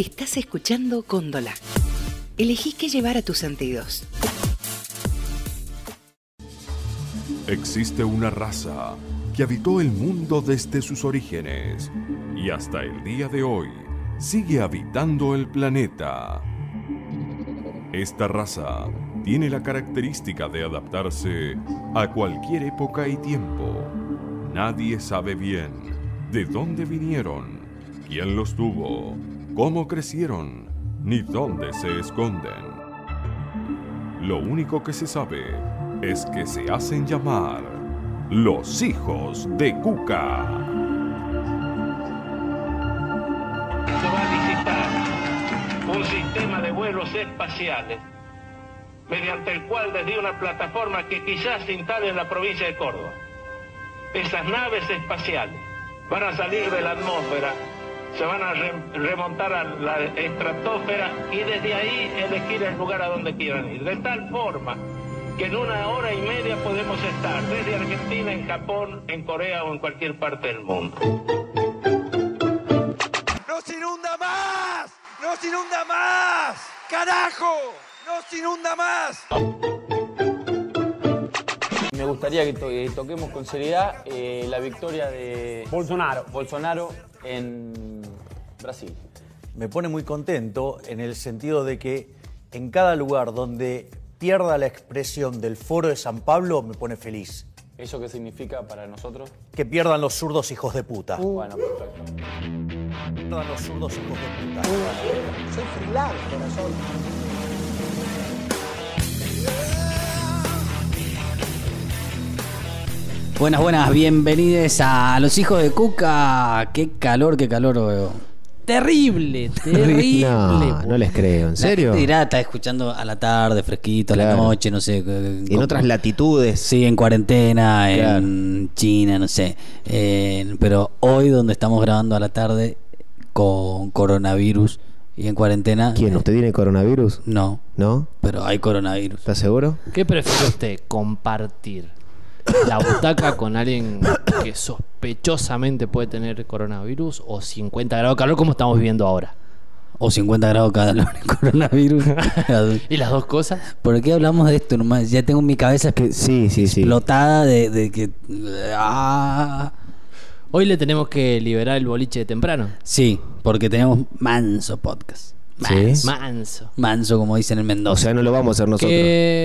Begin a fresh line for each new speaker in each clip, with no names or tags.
Estás escuchando Cóndola. Elegí qué llevar a tus sentidos.
Existe una raza que habitó el mundo desde sus orígenes y hasta el día de hoy sigue habitando el planeta. Esta raza tiene la característica de adaptarse a cualquier época y tiempo. Nadie sabe bien de dónde vinieron, quién los tuvo, cómo crecieron, ni dónde se esconden. Lo único que se sabe es que se hacen llamar los hijos de Cuca.
se va a licitar un sistema de vuelos espaciales mediante el cual desde una plataforma que quizás se instale en la provincia de Córdoba, esas naves espaciales van a salir de la atmósfera, se van a re- remontar a la estratosfera y desde ahí elegir el lugar a donde quieran ir. De tal forma que en una hora y media podemos estar desde Argentina, en Japón, en Corea o en cualquier parte del mundo.
¡Nos inunda más! ¡Nos inunda más! ¡Carajo! ¡Nos inunda más!
Me gustaría que, to- que toquemos con seriedad eh, la victoria de
Bolsonaro.
Bolsonaro en Brasil.
me pone muy contento en el sentido de que en cada lugar donde pierda la expresión del foro de San Pablo me pone feliz.
¿Eso qué significa para nosotros?
Que pierdan los zurdos hijos de puta.
Bueno, perfecto.
Pierdan los zurdos hijos de puta.
Soy freelance, corazón.
Buenas, buenas, bienvenidos a Los Hijos de Cuca. Qué calor, qué calor, veo.
Terrible, terrible.
No, no les creo, ¿en
La
serio?
gente dirá, está escuchando a la tarde, fresquito, a la noche, no sé.
En otras latitudes.
Sí, en cuarentena,
Claro.
en China, no sé. Eh, pero hoy, donde estamos grabando a la tarde con coronavirus y en cuarentena.
¿Quién?
eh,
¿Usted tiene coronavirus?
No,
¿No?
pero hay coronavirus.
¿Está seguro?
¿Qué prefiere usted? ¿Compartir la butaca con alguien que sospechosamente puede tener coronavirus o 50 grados de calor como estamos viviendo ahora?
O 50 grados cada calor en coronavirus.
¿Y las dos cosas?
¿Por qué hablamos de esto nomás? Ya tengo mi cabeza
Que, sí, sí, sí.
explotada de, de que. Ah.
Hoy le tenemos que liberar el boliche de temprano.
Sí, porque tenemos manso podcast.
¿Sí?
Manso.
Manso.
Como dicen en
O
Mendoza.
sea, no lo vamos a hacer nosotros.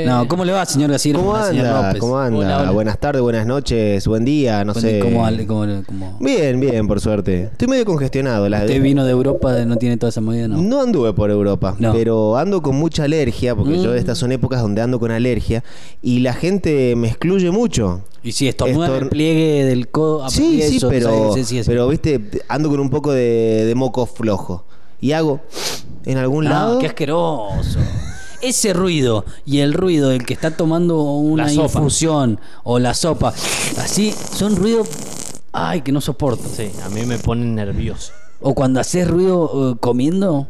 No, ¿cómo le va, señor García?
¿Cómo
Señor
anda?
López.
¿Cómo anda?
Hola, hola.
Buenas tardes, buenas noches, buen día, no sé.
¿Cómo, cómo- cómo-
Bien, bien, por suerte. Estoy medio congestionado. La...
¿Usted vino de Europa? ¿No tiene toda esa movida? No.
No anduve por Europa,
No.
pero ando con mucha alergia, porque yo
Mm.
estas son épocas donde ando con alergia, y la gente me excluye mucho.
Y si estornuda en el pliegue del codo.
Sí, sí,
eso,
pero,
sí, sí, sí.
pero viste, ando con un poco de, de moco flojo. Y hago en algún
Ah,
lado.
qué asqueroso. Ese ruido y el ruido del que está tomando una infusión o la sopa, así son ruidos, ay, que no soporto.
Sí, a mí me ponen nervioso.
O cuando haces ruido eh, comiendo,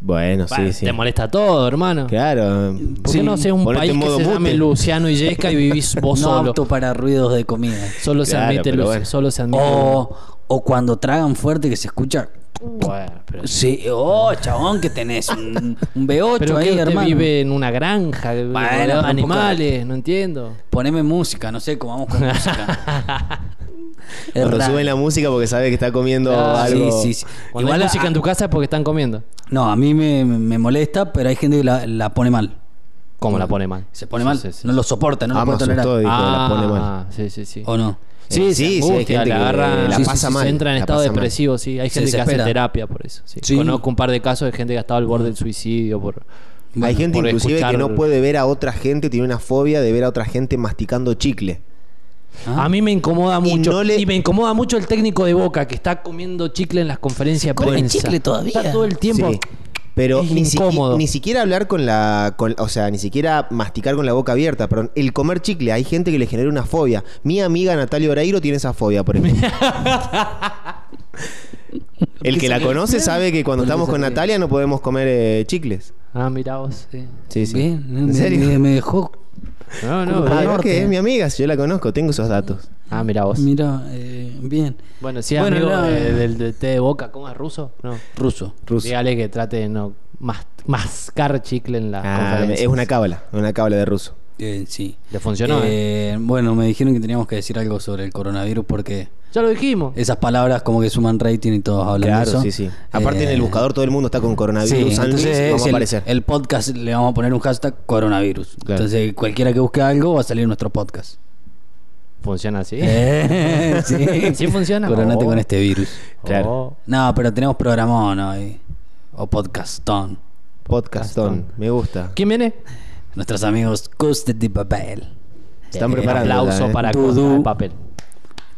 Bueno, sí, sí.
Te molesta todo, hermano.
Claro.
¿Por
Sí,
qué no haces un
ponete
país que se
mute.
llame Luciano Illesca y vivís vos
no
solo?
apto para ruidos de comida.
Solo se admite, Luci-
bueno.
solo se admite.
O, o cuando tragan fuerte que se escucha.
Bueno, pero,
Sí, oh, chabón, que tenés un, un B8
pero
ahí,
que usted
hermano.
vive en una granja,
Bueno,
de animales, no entiendo.
Poneme música, no sé cómo vamos con música.
Cuando suben la música porque sabe que está comiendo
Ah,
algo.
Sí, sí, sí.
Cuando
Igual
hay música
a-
en tu casa es porque están comiendo.
No, a mí me, me molesta, pero hay gente que la, la pone mal.
¿Cómo la pone mal?
Se pone mal,
Sí, sí, sí.
no lo soporta, no
Ah,
lo puede tolerar.
asustó, dijo, la pone mal.
Ah, sí, sí, sí.
¿O no?
Sí, sí,
sí, sí, hay
angustia,
gente
le
que
agarra,
la
sí,
pasa
sí,
mal,
Se entra en
la
estado
mal.
depresivo, sí. Hay gente que hace terapia por eso. Sí.
Sí.
Conozco un par de casos de gente que ha estado al borde del suicidio por...
Hay gente
por
inclusive
escuchar-
que no puede ver a otra gente, tiene una fobia de ver a otra gente masticando chicle.
Ah.
A mí me incomoda
Y
mucho.
no le-
Y me incomoda mucho el técnico de Boca que está comiendo chicle en las conferencias de
come
prensa.
chicle todavía?
Está todo el tiempo.
Sí. Pero
Es
ni,
incómodo.
ni siquiera hablar con la. con- o sea, ni siquiera masticar con la boca abierta, perdón. El comer chicle, hay gente que le genera una fobia. Mi amiga Natalia Oreiro tiene esa fobia, por ejemplo. El que la conoce sabe que cuando
¿Por qué
estamos con? Natalia no podemos comer eh, chicles.
Ah, mira vos.
Sí.
Sí, sí.
Bien,
¿En
me,
serio?
me- me dejó
No, no,
Ah. ¿por qué? Es mi amiga, si yo la conozco, tengo esos datos.
Ah, mira vos.
Mira, eh, bien.
Bueno, si es
Bueno,
amigo
no,
eh,
eh.
del, del té de boca, ¿cómo es ruso? No.
Ruso.
Ruso.
Dígale que trate de no mas- mascar chicle en la
Ah,
conferencia.
es una cábala, una cábala de ruso.
Eh, sí.
Le funcionó,
Eh, Bueno, me dijeron que teníamos que decir algo sobre el coronavirus porque
Ya lo dijimos.
esas palabras como que suman rating y todos hablan de
Claro,
eso.
sí, sí. Aparte en
Eh,
el buscador todo el mundo está con
Sí,
coronavirus. Luis,
entonces
a aparecer.
el, podcast le vamos a poner un hashtag coronavirus.
Claro.
Entonces cualquiera que busque algo va a salir nuestro podcast.
¿Funciona así?
Eh, sí.
¿Sí funciona?
Coronate
Oh.
con este virus.
Claro.
Oh.
No, pero tenemos programón hoy. O podcastón.
Podcastón, me gusta.
¿Quién viene?
Nuestros amigos Coste de Papel.
Están
Eh,
preparando.
Aplauso
¿eh?
para
Dudu.
Costa de papel.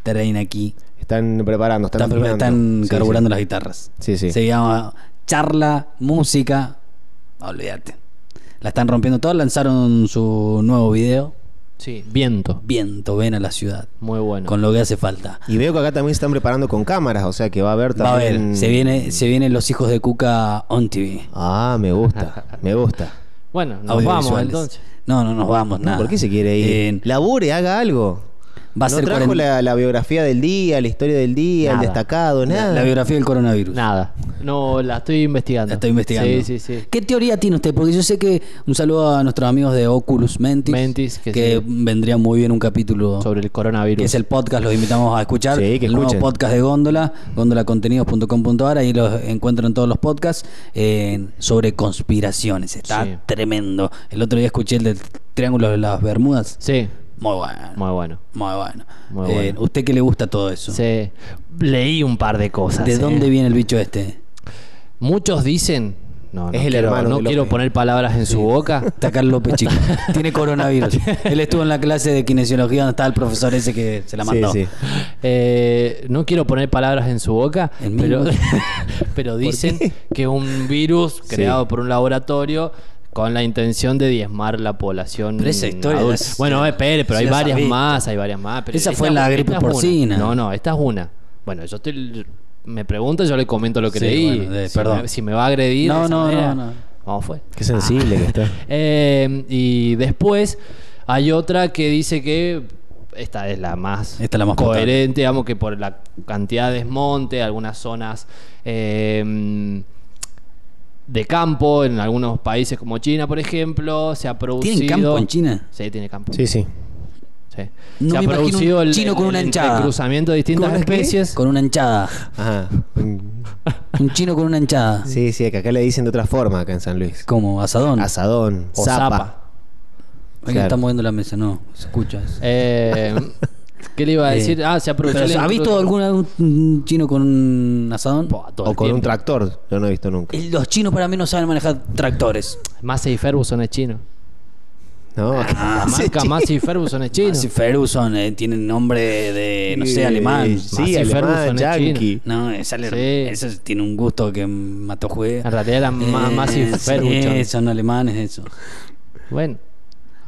Traen aquí.
Están preparando, están,
Están,
afinando.
están
Sí,
carburando
sí.
las guitarras.
Sí, sí.
Se llama Charla, Música. Olvídate. La están rompiendo todas. Lanzaron su nuevo video.
Sí, viento.
Viento, ven a la ciudad.
Muy bueno.
Con lo que hace falta.
Y veo que acá también se están preparando con cámaras, o sea que va a haber
Va a
también.
ver, se, viene, se vienen los hijos de Cuca on TV.
Ah, me gusta, me gusta.
Bueno, nos vamos entonces.
No, no nos vamos, nada.
¿Por qué se quiere ir?
Eh,
Labure, haga algo.
Va a
no
ser
trajo
cuaren-
la, la biografía del día, la historia del día,
Nada.
el destacado, nada.
la biografía del coronavirus.
Nada. No, la estoy investigando.
La estoy investigando.
Sí, sí, sí.
¿Qué teoría tiene usted? Porque yo sé que un saludo a nuestros amigos de Oculus Mentis,
Mentis, que
que,
sí.
vendría muy bien un capítulo
Sobre el coronavirus.
que es el podcast, los invitamos a escuchar.
Sí, que
el nuevo podcast de Góndola, gondolacontenidos.com.ar, ahí los encuentran todos los podcasts eh, sobre conspiraciones. Está
Sí.
tremendo. El otro día escuché el del Triángulo de las Bermudas.
Sí,
Muy bueno.
muy bueno.
Muy bueno.
Muy
Eh,
bueno.
¿Usted qué le gusta todo eso?
Sí. Leí un par de cosas.
¿De
eh.
dónde viene el bicho este?
Muchos dicen. No, no
Es el
quiero,
hermano
no quiero poner palabras en su boca.
Está Carlos López Chico. Tiene coronavirus. Él estuvo en la clase de kinesiología donde estaba el profesor ese que se la mandó.
Sí, sí.
Eh, no quiero poner palabras en su boca,
En
pero, dicen que un virus
Sí.
creado por un laboratorio con la intención de diezmar la población.
Pero esa historia es-
bueno, espere, pero hay varias más, hay varias más. pero
Esa fue la gripe porcina.
No, no, esta es una. Bueno, yo estoy, me pregunta, yo le comento lo que
Sí,
leí.
bueno, de-
si,
perdón.
Me, si me va a agredir.
No, no,
manera,
no, no.
Vamos fue.
Qué sensible que está.
Eh, y después hay otra que dice que esta es la más,
Esta es la más
coherente, digamos que por la cantidad de desmonte, algunas zonas eh, de campo, en algunos países como China, por ejemplo, se ha producido.
¿Tienen campo en China?
Sí, tiene campo.
Sí, sí.
Sí.
No
se ha producido
un
el
chino con una
el
hinchada.
cruzamiento de distintas
¿Con la qué?
especies.
Con una hinchada.
Ajá.
Un chino con una hinchada.
Sí, sí, que acá le dicen de otra forma acá en San Luis.
Como asadón.
Asadón,
O
zapa.
zapa.
Alguien
claro.
está moviendo la mesa, no, se escucha.
Eh, ¿Qué le iba a
Eh,
decir? Ah, se ha producido.
pero,
el
¿Ha visto un chino con un asadón?
O con un tractor, yo no he visto nunca.
Los chinos para mí no saben manejar tractores.
Massey Ferguson es chino.
No,
La
Sí,
marca
sí.
Massey Ferguson es chino.
Así Ferguson eh, tiene nombre de, no sé,
Eh,
alemán.
Sí,
Massey
alemán,
Ferguson es
yankee.
No, ale-
Sí.
ese tiene un gusto que mató juez.
En realidad era Ma- Massey Ferguson.
son alemanes eso.
Bueno.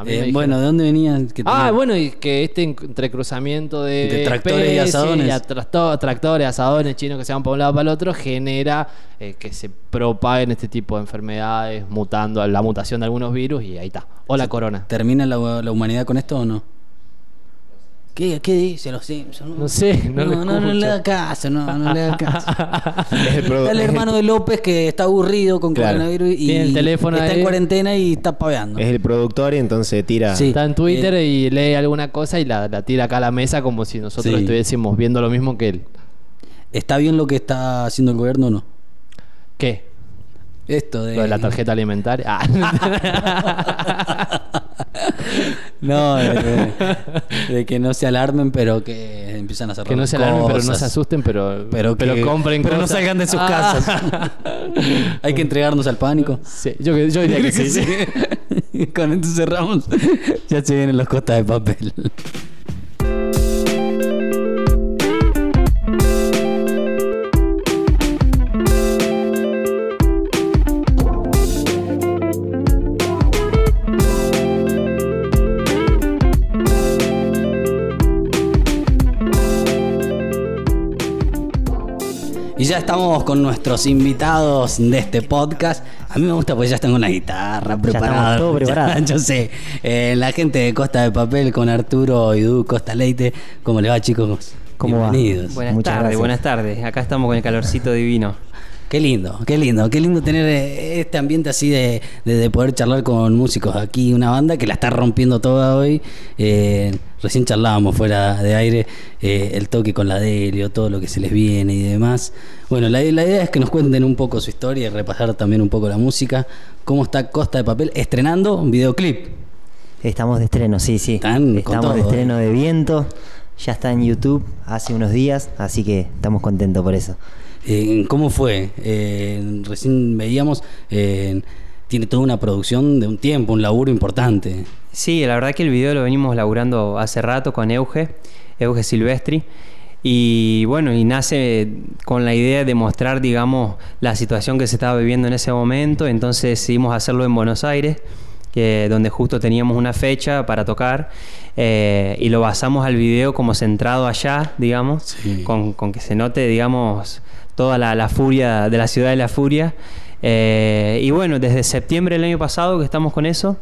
A mí me
Eh, bueno, ¿de dónde venían?
Ah, bueno, y que este entrecruzamiento de,
De tractores y asadones.
trasto- tractores, asadones chinos que se van para un lado para el otro, genera eh, que se propaguen este tipo de enfermedades, mutando la mutación de algunos virus y ahí está. O la corona.
¿Termina la, la humanidad con esto o no? ¿Qué, qué dice los Simpsons?
No sé, no
no, no, no le da caso, no, no le da caso.
Es el
el
es el-
hermano de López que está aburrido con
Claro.
coronavirus y
Tiene el teléfono
está
ahí.
en cuarentena y está paveando.
Es el productor y entonces tira.
Sí.
Está en Twitter y lee alguna cosa y la, la tira acá a la mesa como si nosotros
Sí.
estuviésemos viendo lo mismo que él.
¿Está bien lo que está haciendo el gobierno o no?
¿Qué?
Esto de...
Lo de la tarjeta alimentaria. Ah.
No, de, de- de que no se alarmen, pero que empiezan a cerrar
que no se alarmen, pero no
cosas.
se asusten, pero,
Pero,
pero
que-
compren
pero no
cosas.
salgan de sus
Ah.
casas. Hay que entregarnos al pánico.
Sí, yo, yo diría que sí. sí.
Con esto cerramos. Ya se vienen los costas de papel. Y ya estamos con nuestros invitados de este podcast. A mí me gusta porque ya están con la guitarra preparada.
todo preparado.
Yo sé. Eh, la gente de Costa de Papel con Arturo y Du Costa Leite. ¿Cómo le va, chicos?
¿Cómo va?
Bienvenidos.
Buenas tardes, buenas tardes. Acá estamos con el calorcito divino.
Qué lindo, qué lindo, qué lindo tener eh, este ambiente así de, de- de poder charlar con músicos aquí, una banda que la está rompiendo toda hoy. Eh, recién charlábamos fuera de aire eh, el toque con la Delio, todo lo que se les viene y demás. Bueno, la, la idea es que nos cuenten un poco su historia y repasar también un poco la música. ¿Cómo está Costa de Papel estrenando un videoclip?
Estamos de estreno, sí, sí.
Están
Estamos
todo,
de estreno
eh.
de viento. Ya está en YouTube hace unos días, así que estamos contentos por eso.
Eh, ¿Cómo fue? Eh, recién veíamos, eh, tiene toda una producción de un tiempo, un laburo importante.
Sí, la verdad que el video lo venimos laburando hace rato con Euge, Euge Silvestri. Y bueno, y nace con la idea de mostrar, digamos, la situación que se estaba viviendo en ese momento. Entonces decidimos hacerlo en Buenos Aires, que, donde justo teníamos una fecha para tocar. eh, y lo basamos al video como centrado allá, digamos,
Sí.
con, con que se note, digamos, toda la, la furia de la ciudad de la furia. Eh, y bueno, desde septiembre del año pasado que estamos con eso.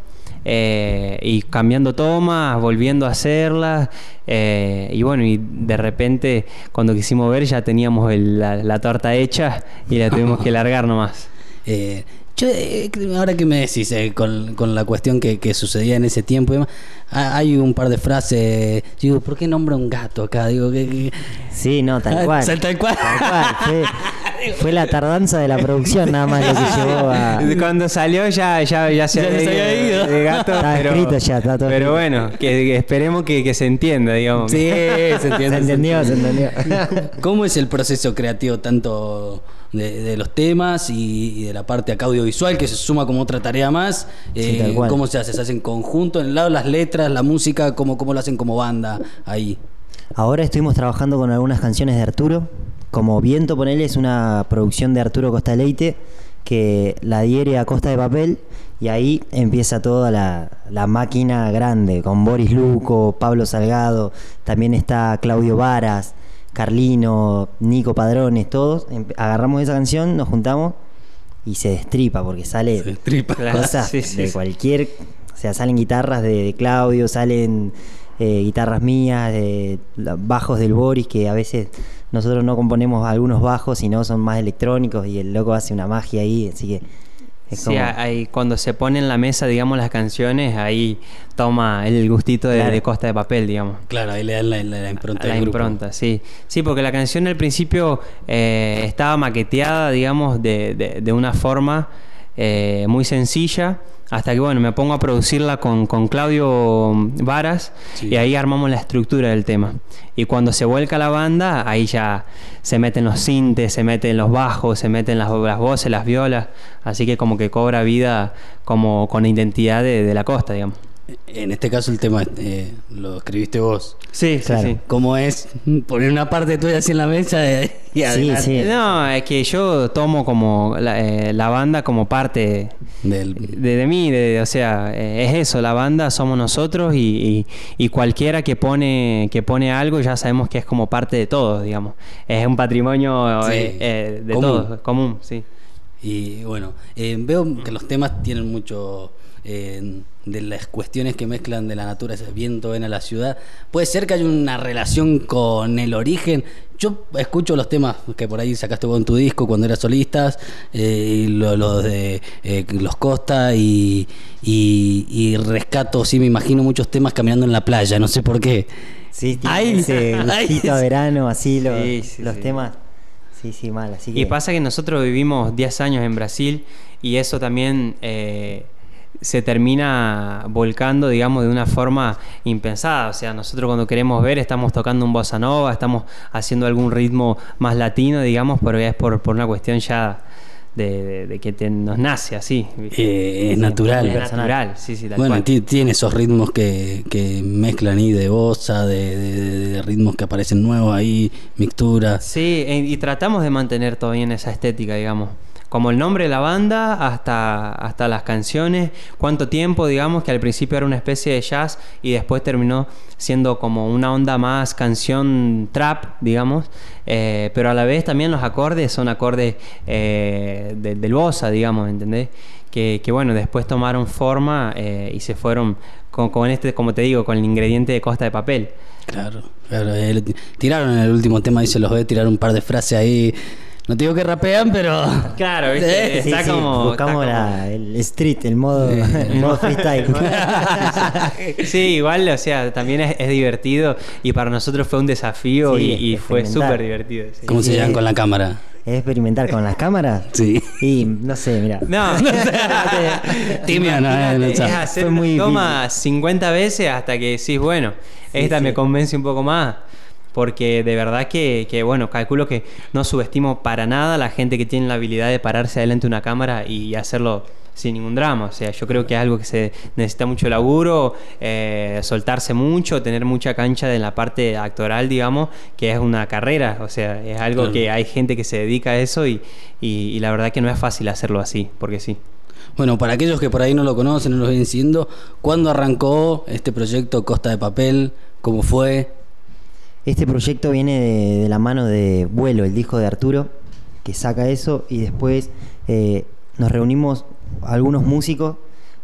eh, y cambiando tomas, volviendo a hacerlas. eh, y bueno, y de repente cuando quisimos ver ya teníamos el- la, la torta hecha y la tuvimos que largar nomás.
Eh, yo, eh, ahora que me decís, eh, con, con la cuestión que, que sucedía en ese tiempo, y demás, ha- hay un par de frases. Digo, ¿por qué nombra un gato acá? Digo, que. que-
Sí, no, tal cual.
tal cual.
Tal cual, Fue, fue la tardanza de la producción nada más lo que llevó a...
Cuando salió ya, ya, ya se
Ya
había
se había
ido de gato,
Está
pero,
escrito ya, está todo
pero bueno, que, que esperemos que, que se entienda, digamos.
Sí, se
Se
entiende.
entendió, se entendió.
¿Cómo es el proceso creativo tanto de, de los temas y, y de la parte acá audiovisual que se suma como otra tarea más?
Sí,
Eh,
tal cual.
¿Cómo se hace? ¿Se hace en conjunto? ¿En el lado las letras, la música? ¿Cómo, cómo lo hacen como banda ahí?
Ahora estuvimos trabajando con algunas canciones de Arturo. Como Viento, ponele, es una producción de Arturo Costa Leite que la adhiere a Costa de Papel y ahí empieza toda la, la máquina grande con Boris Luco, Pablo Salgado, también está Claudio Varas, Carlino, Nico Padrones, todos. Em- Agarramos esa canción, nos juntamos y se destripa porque sale
Se destripa.
Cosas
sí, sí,
de cualquier o sea salen guitarras de, de Claudio salen eh, guitarras mías de bajos del Boris que a veces nosotros no componemos algunos bajos sino son más electrónicos y el loco hace una magia ahí así que es
Sí,
como
ahí, cuando se pone en la mesa, digamos, las canciones, ahí toma el gustito de,
Claro.
de Costa de Papel, digamos.
Claro, ahí le dan la, la- la impronta
la
del grupo.
impronta, sí. Sí, porque la canción al principio eh, estaba maqueteada, digamos, de, de- de una forma eh, muy sencilla. Hasta que, bueno, me pongo a producirla con, con Claudio Varas
Sí.
y ahí armamos la estructura del tema. Y cuando se vuelca la banda, ahí ya se meten los sintes, se meten los bajos, se meten las, las voces, las violas. Así que como que cobra vida como con identidad de, de la costa, digamos.
En este caso el tema eh, lo escribiste vos.
Sí,
Claro.
sí, sí.
¿Cómo es poner una parte tuya así en la mesa y,
Sí, sí.
No, es que yo tomo como la, eh, la banda como parte
del-
de, de mí, de- o sea, eh, es eso, la banda somos nosotros y, y- y cualquiera que pone que pone algo ya sabemos que es como parte de todos, digamos. Es un patrimonio
Sí,
de
común.
todos, común, sí.
Y bueno, veo que los temas tienen mucho eh, de las cuestiones que mezclan de la naturaleza, viento, ven a la ciudad. Puede ser que haya una relación con el origen. Yo escucho los temas que por ahí sacaste vos en tu disco cuando eras solistas, eh, y lo- los de eh, Los Costa, y, y, y rescato, sí, me imagino muchos temas caminando en la playa, no sé por qué.
sí tiene
Ay,
ese
ay,
gustito a
sí.
verano así los,
Sí, sí,
los
sí.
temas sí sí mal así que
Y pasa que nosotros vivimos 10 años en Brasil y eso también eh, se termina volcando, digamos, de una forma impensada. O sea, nosotros cuando queremos ver estamos tocando un bossa nova, estamos haciendo algún ritmo más latino, digamos, pero es por, por una cuestión ya de, de- de que te- nos nace así.
Eh, es
Sí,
natural.
Es natural, sí, sí, tal
Bueno,
cual.
tiene esos ritmos que, que mezclan ahí de bossa, de, de- de ritmos que aparecen nuevos ahí, mixturas.
Sí, e- y tratamos de mantener todavía en esa estética, digamos. Como el nombre de la banda hasta, hasta las canciones, cuánto tiempo, digamos, que al principio era una especie de jazz y después terminó siendo como una onda más canción trap, digamos, eh, pero a la vez también los acordes son acordes eh, de- del bossa, digamos, ¿entendés? Que, que, bueno, después tomaron forma eh, y se fueron con, con este, como te digo, con el ingrediente de costa de papel.
Claro, claro. tiraron en el último tema, se los ve tirar un par de frases ahí. No te digo que rapean, pero.
Claro, ¿viste?
Sí,
está
Sí,
como.
buscamos
está como-
la- el street, el modo, el modo freestyle.
Sí, igual, o sea, también es, es divertido y para nosotros fue un desafío
Sí,
y, y fue súper divertido. sí.
¿Cómo se llevan con la cámara?
¿Es experimentar con las cámaras?
Sí.
Y no sé, mira.
No,
no, eh, no
es hacer
muy
toma 50 veces hasta que decís, bueno, esta
sí.
me convence un poco más. Porque de verdad que, que, bueno, calculo que no subestimo para nada a la gente que tiene la habilidad de pararse delante de una cámara y hacerlo sin ningún drama. O sea, yo creo que es algo que se necesita mucho laburo, eh, soltarse mucho, tener mucha cancha en la parte actoral, digamos, que es una carrera. O sea, es algo
Claro.
que hay gente que se dedica a eso y, y- y la verdad que no es fácil hacerlo así, porque sí.
Bueno, para aquellos que por ahí no lo conocen, no lo vienen siguiendo, ¿cuándo arrancó este proyecto Costa de Papel? ¿Cómo fue?
Este proyecto viene de, de la mano de Vuelo, el disco de Arturo, que saca eso y después eh, nos reunimos algunos músicos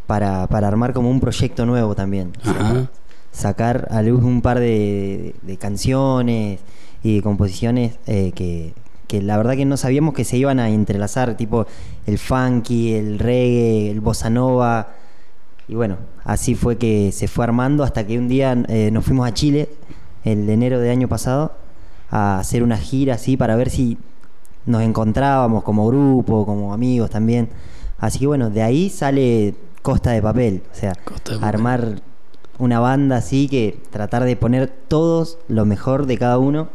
para, para armar como un proyecto nuevo también.
Ajá.
sacar a luz un par de, de canciones y de composiciones eh, que, que la verdad que no sabíamos que se iban a entrelazar, tipo el funky, el reggae, el bossa nova. Y bueno, así fue que se fue armando hasta que un día eh, nos fuimos a Chile, el de enero de año pasado, a hacer una gira así para ver si nos encontrábamos como grupo, como amigos también. Así que bueno, de ahí sale Costa de Papel, o sea,
Costa de Papel.
armar una banda así que tratar de poner todos lo mejor de cada uno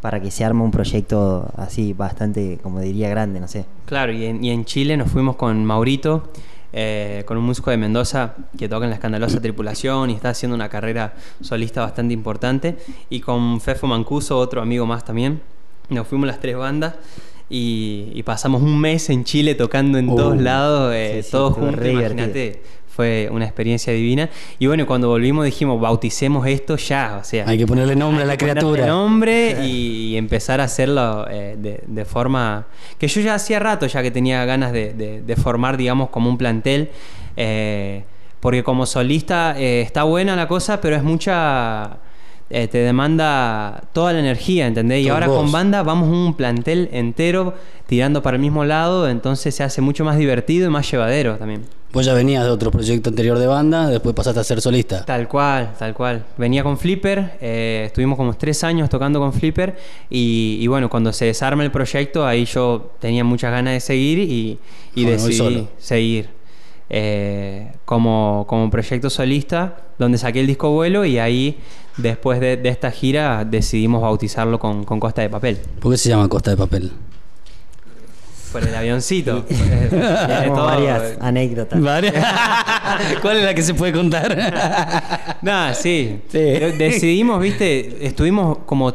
para que se arme un proyecto así bastante, como diría, grande, no sé.
Claro, y en, y en Chile nos fuimos con Maurito, eh, con un músico de Mendoza que toca en la escandalosa tripulación y está haciendo una carrera solista bastante importante, y con Fefo Mancuso, otro amigo más también. Nos fuimos las tres bandas y, y pasamos un mes en Chile tocando en
Uh,
todos lados, eh,
sí, sí,
todos juntos, imagínate. Fue una experiencia divina. Y bueno, cuando volvimos dijimos, bauticemos esto ya. O sea,
Hay que ponerle nombre a la
hay que ponerle
criatura.
nombre y, y empezar a hacerlo eh, de, de forma que yo ya hacía rato ya que tenía ganas de, de- de formar digamos como un plantel eh, porque como solista eh, está buena la cosa pero es mucha eh, te demanda toda la energía ¿entendés? y ahora
vos.
con banda vamos un plantel entero tirando para el mismo lado entonces se hace mucho más divertido y más llevadero también
Vos ya venías de otro proyecto anterior de banda, después pasaste a ser solista.
Tal cual, tal cual. Venía con Flipper, eh, estuvimos como tres años tocando con Flipper y, y bueno, cuando se desarma el proyecto, ahí yo tenía muchas ganas de seguir y, y
Bueno, voy
decidí seguir eh, como, como proyecto solista, donde saqué el disco vuelo y ahí, después de, de esta gira, decidimos bautizarlo con, con Costa de Papel.
¿Por qué se llama Costa de Papel?
Por el avioncito.
Varias
eh,
anécdotas.
¿Cuál es la que se puede contar?
Nada, sí.
Sí.
De- Decidimos, viste, estuvimos como,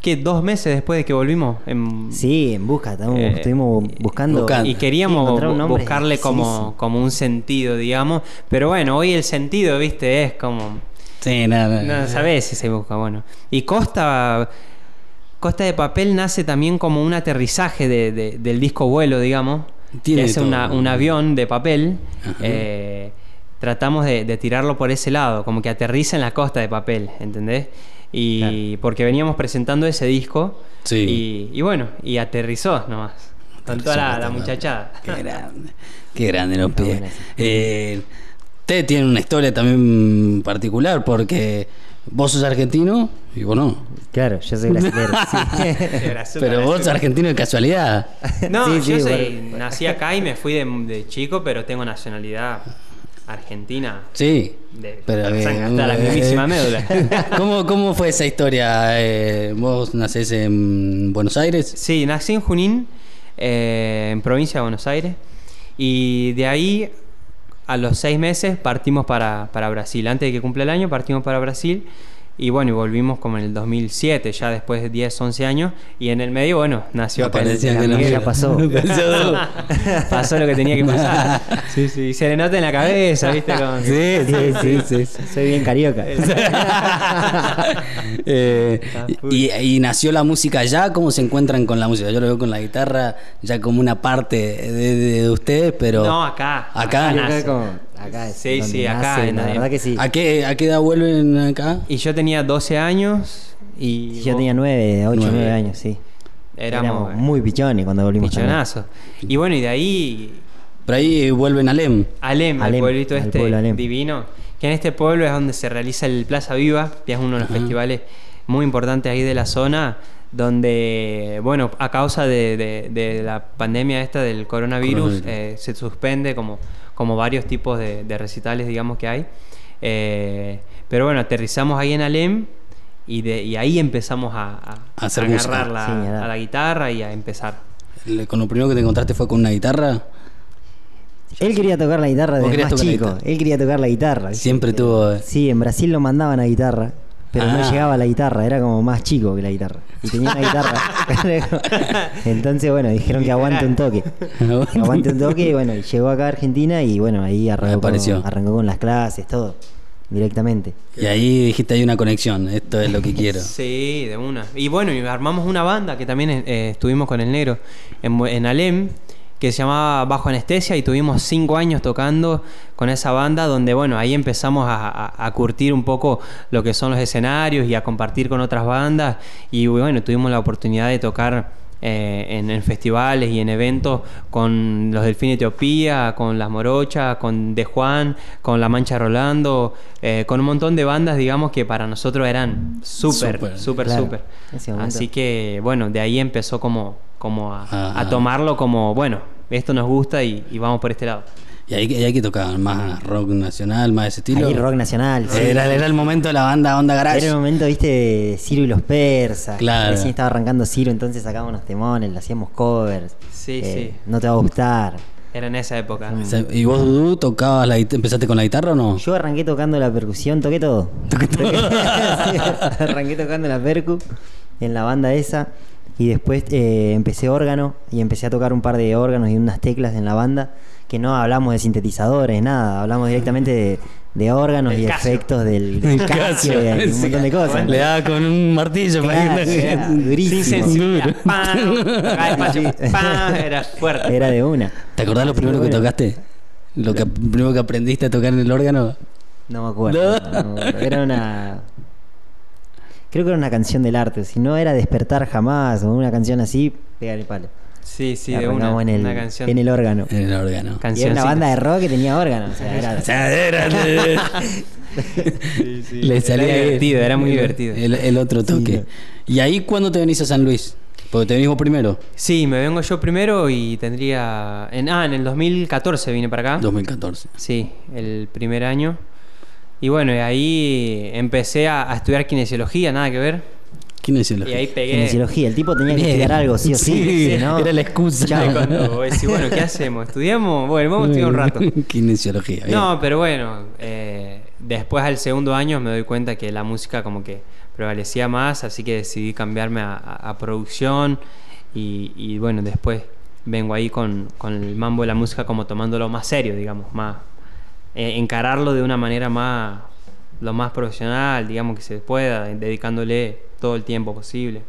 ¿qué? Dos meses después de que volvimos. En,
Sí, en busca, estamos-
Eh,
estuvimos buscando.
buscando.
y queríamos
un
buscarle como, como un sentido, digamos. Pero bueno, hoy el sentido, viste, es como...
Sí, nada.
No sabés si se busca, bueno. Y Costa... Costa de Papel nace también como un aterrizaje de- de- del disco vuelo, digamos.
Tiene
es una- un avión de papel. Eh, tratamos de, de tirarlo por ese lado, como que aterriza en la costa de papel, ¿entendés? Y porque veníamos presentando ese disco.
Sí.
Y, y bueno, y aterrizó nomás. Con toda la, la
Aterrizó,
muchachada.
Qué grande. Qué grande los pies. Eh, usted tiene una historia también particular porque vos sos argentino y vos no.
Claro, yo soy brasilero. sí.
Pero vos sos argentino de casualidad.
No,
Sí,
yo
sí,
soy, nací acá y me fui de, de chico, pero tengo nacionalidad argentina.
Sí.
De,
Pero, eh,
hasta la
eh,
mismísima médula.
¿Cómo, ¿Cómo fue esa historia? Eh, ¿Vos nacés en Buenos Aires?
Sí, nací en Junín, eh, en provincia de Buenos Aires, y de ahí a los seis meses partimos para, para Brasil. Antes de que cumpla el año partimos para Brasil Y bueno, y volvimos como en el 2007, ya después de 10, 11 años. Y en el medio, bueno, nació
no.
amigo.
ya pasó.
Pasó lo que tenía que pasar. Sí, sí. Y se le nota en la cabeza, ¿viste? Como que-
Sí, sí, sí, Soy bien carioca.
Eh, y, y nació la música ya, ¿cómo se encuentran con la música? Yo lo veo con la guitarra ya como una parte de, de- de ustedes, pero...
No, acá.
Acá.
nace.
Acá, como- acá es
Sí,
donde
sí, acá,
nace,
en-
la verdad que sí.
¿A qué, ¿A qué edad vuelven acá?
Y yo tenía 12 años y...
Yo
vos-
tenía 9, 8,
Nueve.
9 años, sí.
Éramos,
muy pichones cuando volvimos también.
pichonazo. Y bueno, y de ahí
Por ahí vuelven a Lem.
Alem,
Alem,
el pueblito
al
este
pueblo Alem.
divino, que en este pueblo es donde se realiza el Plaza Viva, que es uno de los festivales muy importantes ahí de la zona, donde, bueno, a causa de, de- de la pandemia esta del coronavirus,
Coronavirus.
eh, se suspende como, como varios tipos de, de recitales, digamos, que hay. Eh, pero bueno, aterrizamos ahí en Alem y, de, y ahí empezamos a, a-
A hacer
a
música.
agarrar la-
Sí,
a la guitarra y a empezar.
Le- Con lo primero que te encontraste fue con una guitarra.
Él quería tocar la guitarra desde más chico. Él quería tocar la guitarra.
Siempre
Eh,
tuvo-
Sí, en Brasil lo mandaban a guitarra, pero
Ah.
no llegaba a la guitarra, era como más chico que la guitarra. Y tenía una guitarra. Entonces, bueno, dijeron que aguante un toque. Que aguante un toque, y bueno, y llegó acá a Argentina y bueno, ahí arrancó, con, arrancó con las clases, todo, directamente.
Y ahí dijiste, hay una conexión, esto es lo que quiero.
Sí, de una. Y bueno, y armamos una banda que también eh, estuvimos con el negro en, en Alem, que se llamaba Bajo Anestesia, y tuvimos cinco años tocando con esa banda, donde bueno, ahí empezamos a, a- a curtir un poco lo que son los escenarios y a compartir con otras bandas. Y bueno, tuvimos la oportunidad de tocar. eh, en, en festivales y en eventos con los Delfín Etiopía, con Las Morochas, con De Juan, con La Mancha Rolando, eh, con un montón de bandas, digamos, que para nosotros eran súper,
Súper,
súper. Así que, bueno, de ahí empezó como, como a,
Ah.
a tomarlo como, bueno, esto nos gusta y, y vamos por este lado.
Y ahí, y ahí que tocaban más rock nacional, más de ese estilo.
Ahí rock nacional. sí.
Era, era el momento de la banda Onda Garage.
Era el momento, viste, de Ciro y los persas.
Claro.
Recién estaba arrancando Ciro, entonces sacábamos unos temones, le hacíamos covers.
Sí,
Eh,
sí.
No te va a gustar.
Era en esa época.
¿Y vos, Dudu, tocabas la empezaste con la guitarra o no?
Yo arranqué tocando la percusión, toqué todo. Sí, arranqué tocando la percu en la banda esa. Y después eh, empecé órgano y empecé a tocar un par de órganos y unas teclas en la banda. Que no hablamos de sintetizadores, nada. Hablamos directamente de, de órganos y
Casio.
efectos del, del Casio y un montón de cosas.
Le daba con un martillo para ir-
era durísimo.
Sin sensibilidad. Era fuerte.
Era de una.
¿Te acordás lo primero que tocaste? Lo que primero que aprendiste a tocar en el órgano.
No me acuerdo. no me acuerdo. Era una. Creo que era una canción del arte. Si no era Despertar Jamás o una canción así, pegar el palo.
Sí, sí,
La
de una,
en el,
una canción.
en el órgano.
En el órgano.
Y era una banda de rock que tenía órgano. O sea, era-
O sea, era- Le
Era
salía ahí
divertido, era muy divertido.
El, el otro toque. ¿Y ahí cuándo te venís a San Luis? Porque te venís vos primero.
Sí, me vengo yo primero y tendría... En, ah, en el 2014 vine para acá.
2014.
Sí, el primer año. Y bueno, y ahí empecé a, a estudiar kinesiología, nada que ver.
Kinesiología.
Y ahí pegué.
Kinesiología. El tipo tenía que
Bien.
estudiar algo, sí o sí. No,
era la excusa.
chao.
Y cuando vos decís, bueno, ¿qué hacemos? ¿Estudiamos? Bueno, vamos a estudiar un rato.
Kinesiología. bien.
No, pero bueno, eh, después al segundo año me doy cuenta que la música como que prevalecía más, así que decidí cambiarme a, a- a producción y, y bueno, después vengo ahí con, con el mambo de la música como tomándolo más serio, digamos, más eh, encararlo de una manera más lo más profesional, digamos que se pueda, dedicándole todo el tiempo posible.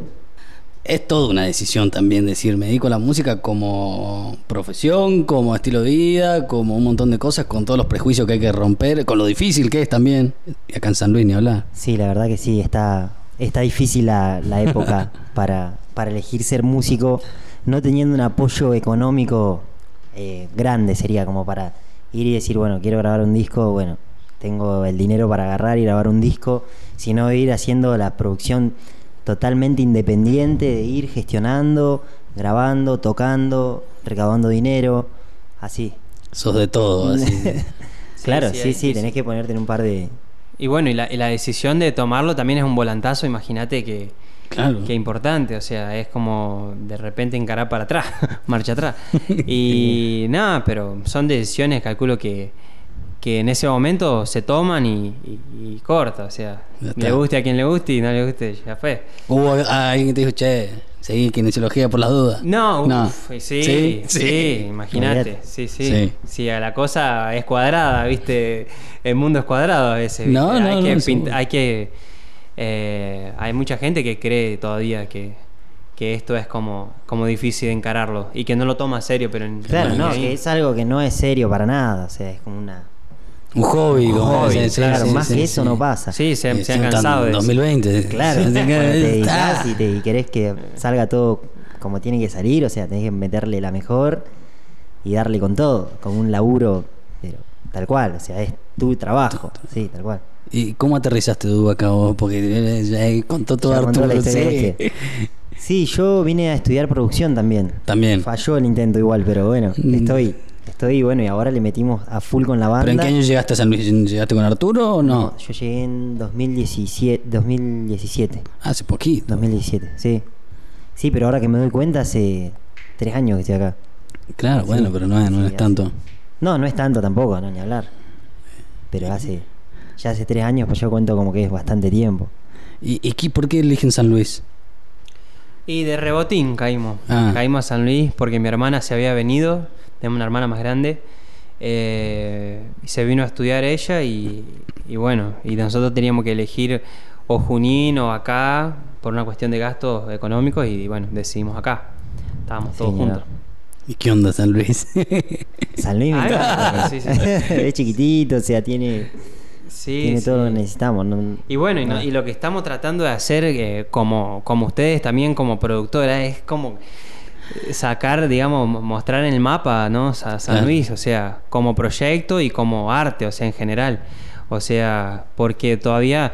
Es toda una decisión también decir, me dedico a la música como profesión, como estilo de vida, como un montón de cosas, con todos los prejuicios que hay que romper, con lo difícil que es también. Y acá en San Luis ni hablar.
Sí, la verdad que sí, está, está difícil la, la época para, para elegir ser músico, no teniendo un apoyo económico eh, grande sería como para ir y decir, bueno, quiero grabar un disco, bueno, tengo el dinero para agarrar y grabar un disco, sino ir haciendo la producción totalmente independiente, de ir gestionando, grabando, tocando, recaudando dinero, así.
Sos de todo, así.
claro,
sí,
sí, tenés que ponerte en un par de...
Y bueno, y la, y la decisión de tomarlo también es un volantazo, imagínate que,
Claro.
que importante, o sea, es como de repente encarar para atrás, marcha atrás. Y nada, pero son decisiones, calculo que, que en ese momento se toman y, y- y corta, o sea, le guste a quien le guste y no le guste, ya fue.
Hubo alguien que te dijo, che, seguí kinesiología por las dudas.
No,
No.
uf, sí, sí,
Sí.
imagínate, sí, sí,
Sí.
sí. la cosa es cuadrada, viste, el mundo es cuadrado a veces. ¿viste?
No, no,
hay,
no,
que hay que, eh, hay mucha gente que cree todavía que, que esto es como, como difícil de encararlo y que no lo toma serio, pero en,
Claro,
en-
no, que es algo que no es serio para nada, o sea, es como una...
Un hobby,
Un
como
hobby,
sí,
claro,
sí,
más
sí,
que eso
sí.
no pasa.
Sí, se, se han cansado de
en
eso.
2020.
Claro, te dedicás y, te, y querés que salga todo como tiene que salir, o sea, tenés que meterle la mejor y darle con todo, con un laburo, pero tal cual, o sea, es tu trabajo, sí, tal cual.
¿Y cómo aterrizaste tú acá vos? Porque eh, ya contó todo
Ya
Arturo. sí.
este. Sí, yo vine a estudiar producción también.
También.
Falló el intento igual, pero bueno,
Mm.
estoy, estoy, bueno, y ahora le metimos a full con la banda.
¿Pero en qué año llegaste a San Luis? ¿Llegaste con Arturo o no?
Yo llegué en 2017, 2017.
Hace poquito.
2017, sí. Sí, pero ahora que me doy cuenta, hace tres años que estoy acá.
Claro, bueno, pero no es, no
sí,
es tanto.
No, no es tanto tampoco, no, ni hablar. Pero hace, ya hace tres años, pues yo cuento como que es bastante tiempo.
¿Y, y qué- por qué eligen San Luis?
Y de rebotín caímos.
Ah.
Caímos a San Luis porque mi hermana se había venido, tengo una hermana más grande, eh, y se vino a estudiar ella y, y bueno, y nosotros teníamos que elegir o Junín o acá por una cuestión de gastos económicos y bueno, decidimos acá. Estábamos todos
Señor.
juntos.
¿Y qué onda San Luis?
San Luis me.
Sí, sí.
es chiquitito, o sea, tiene,
Sí,
tiene
sí.
todo lo que necesitamos. ¿no?
Y bueno, y, no-
Ah.
y lo que estamos tratando de hacer eh, como, como ustedes también como productora es como eh, sacar, digamos, mo- mostrar en el mapa, ¿no? Sa- San. Luis, o sea, como proyecto y como arte, o sea, en general. O sea, porque todavía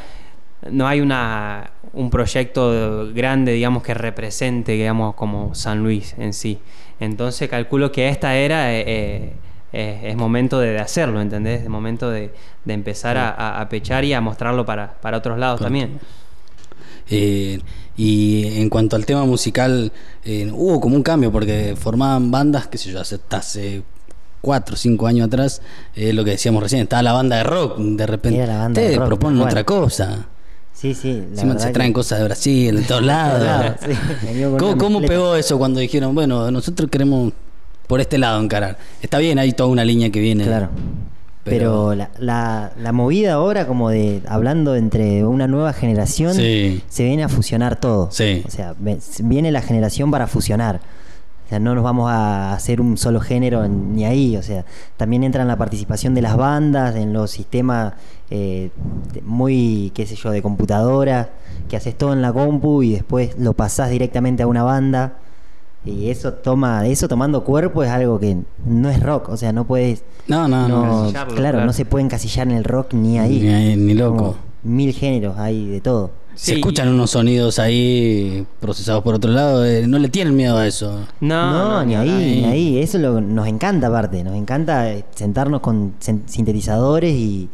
no hay una un proyecto grande, digamos, que represente, digamos, como San Luis en sí. Entonces calculo que esta era eh, eh, es momento de, de hacerlo, ¿entendés? Es momento de, de empezar a, a- a pechar y a mostrarlo para, para otros lados también.
Eh, y en cuanto al tema musical, eh, hubo como un cambio porque formaban bandas, qué sé yo, hace, hace cuatro o cinco años atrás, eh, lo que decíamos recién, estaba la banda de rock, de repente.
La banda rock,
proponen otra cosa.
Sí, sí. la
se traen
que-
cosas de Brasil, de todos lados.
sí.
¿Cómo, cómo pegó eso cuando dijeron, bueno, nosotros queremos por este lado encarar? Está bien, hay toda una línea que viene.
Claro. Pero, la, la, la movida ahora, como de hablando entre una nueva generación,
Sí.
se viene a fusionar todo.
Sí.
O sea, viene la generación para fusionar. O sea, no nos vamos a hacer un solo género ni ahí. O sea, también entra en la participación de las bandas, en los sistemas eh, muy, qué sé yo, de computadora, que haces todo en la compu y después lo pasás directamente a una banda. Y eso toma, eso tomando cuerpo es algo que no es rock, o sea, no puedes,
No, no, no.
claro,
claro.
no se puede encasillar en el rock ni ahí.
Ni ahí, ni loco.
Como mil géneros hay de todo.
Se
Sí,
escuchan unos sonidos ahí procesados por otro lado, eh, no le tienen miedo a eso.
No,
No,
no,
ni ahí,
ahí.
ni ahí. Eso lo, nos encanta aparte. Nos encanta eh, sentarnos con sintetizadores y,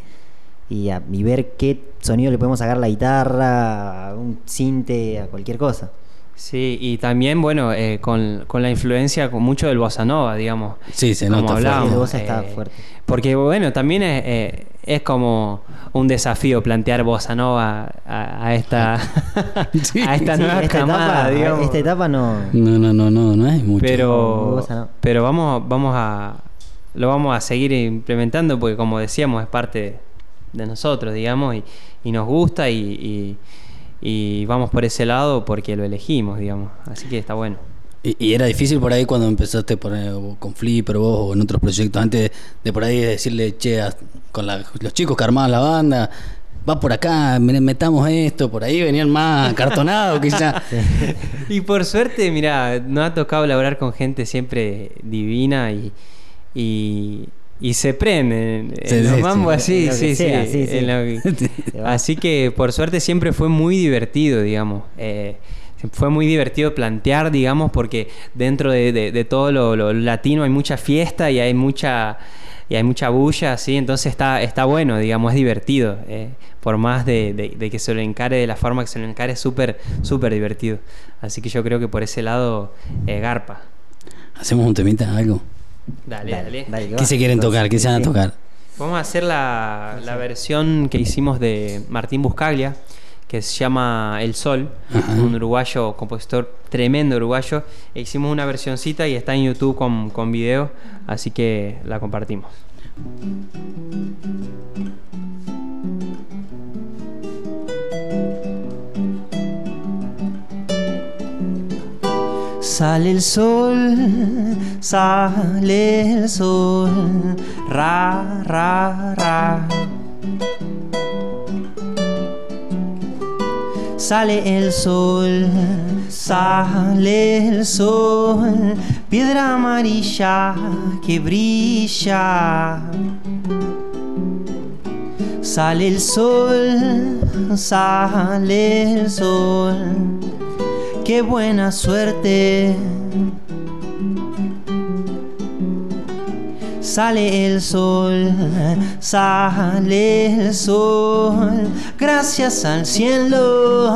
y, a- y ver qué sonido le podemos sacar a la guitarra, a un sinte, a cualquier cosa.
Sí, y también, bueno, eh, con, con la influencia con mucho del bossa nova, digamos.
Sí, se
como
nota fuerte.
hablábamos,
El bossa está
eh,
fuerte.
Porque, bueno, también es, eh, es como un desafío plantear bossa nova a, a esta,
Sí.
a esta
Sí,
nueva
esta,
camada,
etapa,
digamos.
esta etapa no.
No, no, no, no, no es mucho.
pero
no.
pero vamos vamos a lo vamos a seguir implementando porque como decíamos es parte de nosotros digamos y, y nos gusta y, y- y vamos por ese lado porque lo elegimos digamos así que está bueno
Y, y era difícil por ahí cuando empezaste por, eh, con Flipper vos o en otros proyectos, antes de, por ahí decirle, che, a- con la- los chicos que armaban la banda, va por acá, metamos esto, por ahí venían más acartonados quizás.
y por suerte mira nos ha tocado laborar con gente siempre divina y y, y se prenden en
Sí,
los
sí,
mambos
sí.
así,
En sea,
sí,
sí,
en que-. Así que por suerte siempre fue muy divertido, digamos. Eh, fue muy divertido plantear, digamos, porque dentro de, de- de todo lo, lo latino hay mucha fiesta y hay mucha y hay mucha bulla, así, entonces está, está bueno, digamos, es divertido. eh, por más de, de- de que se lo encare de la forma que se lo encare, es súper, súper divertido. Así que yo creo que por ese lado, eh, garpa.
Hacemos un temita, algo.
Dale,
Dale,
dale.
dale, que
¿Qué se quieren
Entonces,
tocar? ¿Qué se van a tocar?
Vamos a hacer la, la versión que hicimos de Martín Buscaglia, que se llama El Sol, un uruguayo, compositor tremendo uruguayo. E hicimos una versioncita y está en YouTube con, con video, así que la compartimos. Sale el sol, sale el sol, ra, ra, ra. Sale el sol, sale el sol, piedra amarilla que brilla. Sale el sol, sale el sol, qué buena suerte. Sale el sol, sale el sol, gracias al cielo.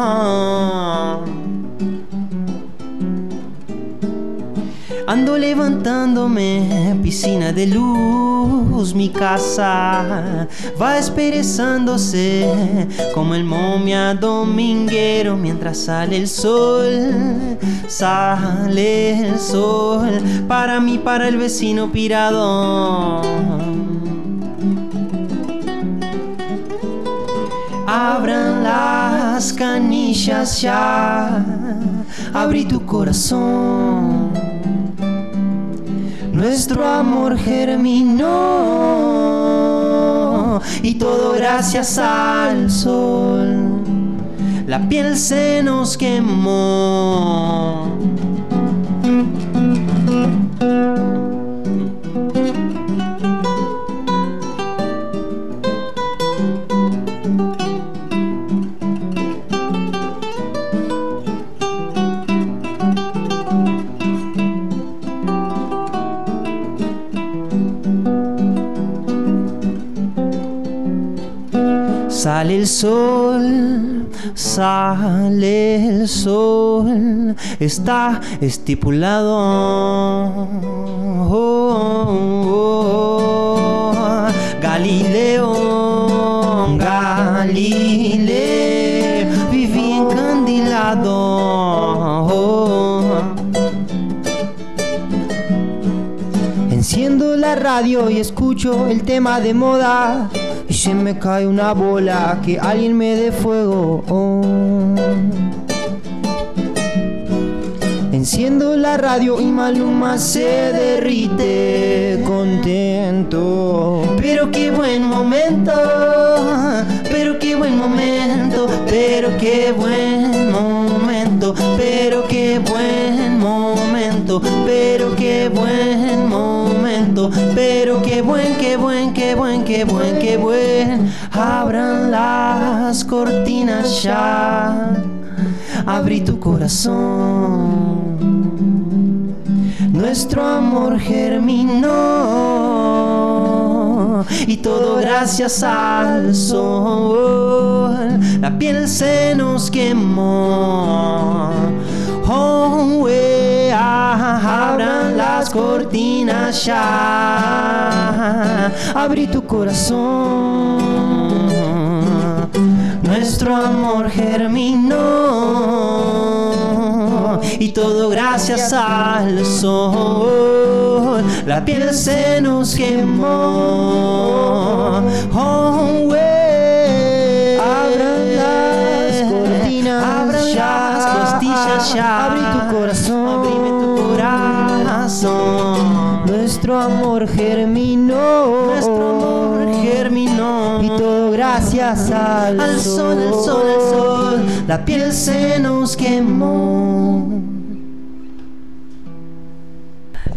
Ando levantándome, piscina de luz, mi casa va esperezándose como el momia dominguero mientras sale el sol, sale el sol, para mí, para el vecino pirado. Abran las canillas ya, abrí tu corazón. Nuestro amor germinó y todo gracias al sol. La piel se nos quemó. El sol, sale el sol, está estipulado. Oh, oh, oh. Galileo, Galileo, viví encandilado. Enciendo la radio y escucho el tema de moda. Y se me cae una bola, que alguien me dé fuego. oh. Enciendo la radio y Maluma se derrite contento. Pero qué buen momento, pero qué buen momento, pero qué buen momento, pero qué buen momento, pero qué buen momento, pero qué buen, qué buen, qué buen, qué buen, qué buen. Abran las cortinas ya, abrí tu corazón. Nuestro amor germinó y todo gracias al sol. La piel se nos quemó. Oh, we, abran las cortinas ya. Abrí tu corazón. Nuestro amor germinó y todo gracias al sol. La piel se nos quemó. Oh. Abran las cortinas, abran las costillas ya. Abrí tu corazón, corazón. Nuestro amor germinó, nuestro amor germinó y todo gracias al, al sol, al sol, al sol. La piel se nos quemó.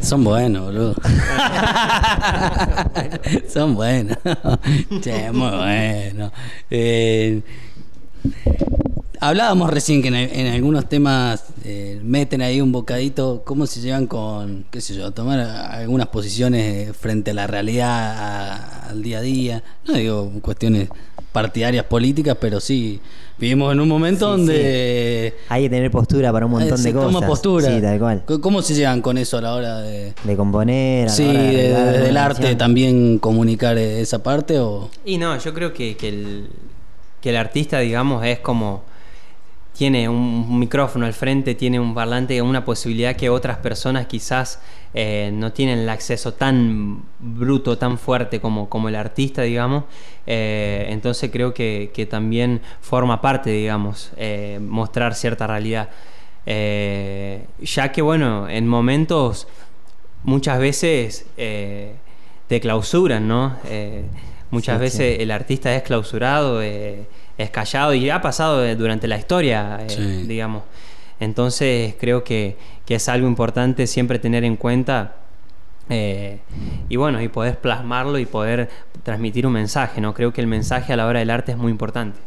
Son buenos, boludo. Son buenos. che, muy bueno. Eh, hablábamos recién que en, en algunos temas eh, meten ahí un bocadito, ¿cómo se llevan con, qué sé yo, tomar algunas posiciones frente a la realidad, a- al día a día? No digo cuestiones partidarias políticas, pero sí vivimos en un momento
Sí,
donde
Hay que tener postura para un montón
eh, se
de cosas.
toma postura.
Sí, tal cual.
¿Cómo se llevan con eso a la hora de,
De componer. a la
sí,
hora de
de-
arreglar
desde el
una
arte también comunicar eh, esa parte o
Y no, yo creo que, que el, que el artista, digamos, es como. Tiene un micrófono al frente, tiene un parlante, una posibilidad que otras personas quizás eh, no tienen el acceso tan bruto, tan fuerte como, como el artista, digamos. Eh, entonces creo que, que también forma parte, digamos, eh, mostrar cierta realidad. Ya que, bueno, en momentos muchas veces te clausuran, ¿no? Muchas
Sí,
veces
sí.
el artista es clausurado, es callado y ha pasado eh, durante la historia, eh, digamos. Entonces creo que, que es algo importante siempre tener en cuenta eh, y bueno, y poder plasmarlo y poder transmitir un mensaje, ¿no? Creo que el mensaje a la hora del arte es muy importante.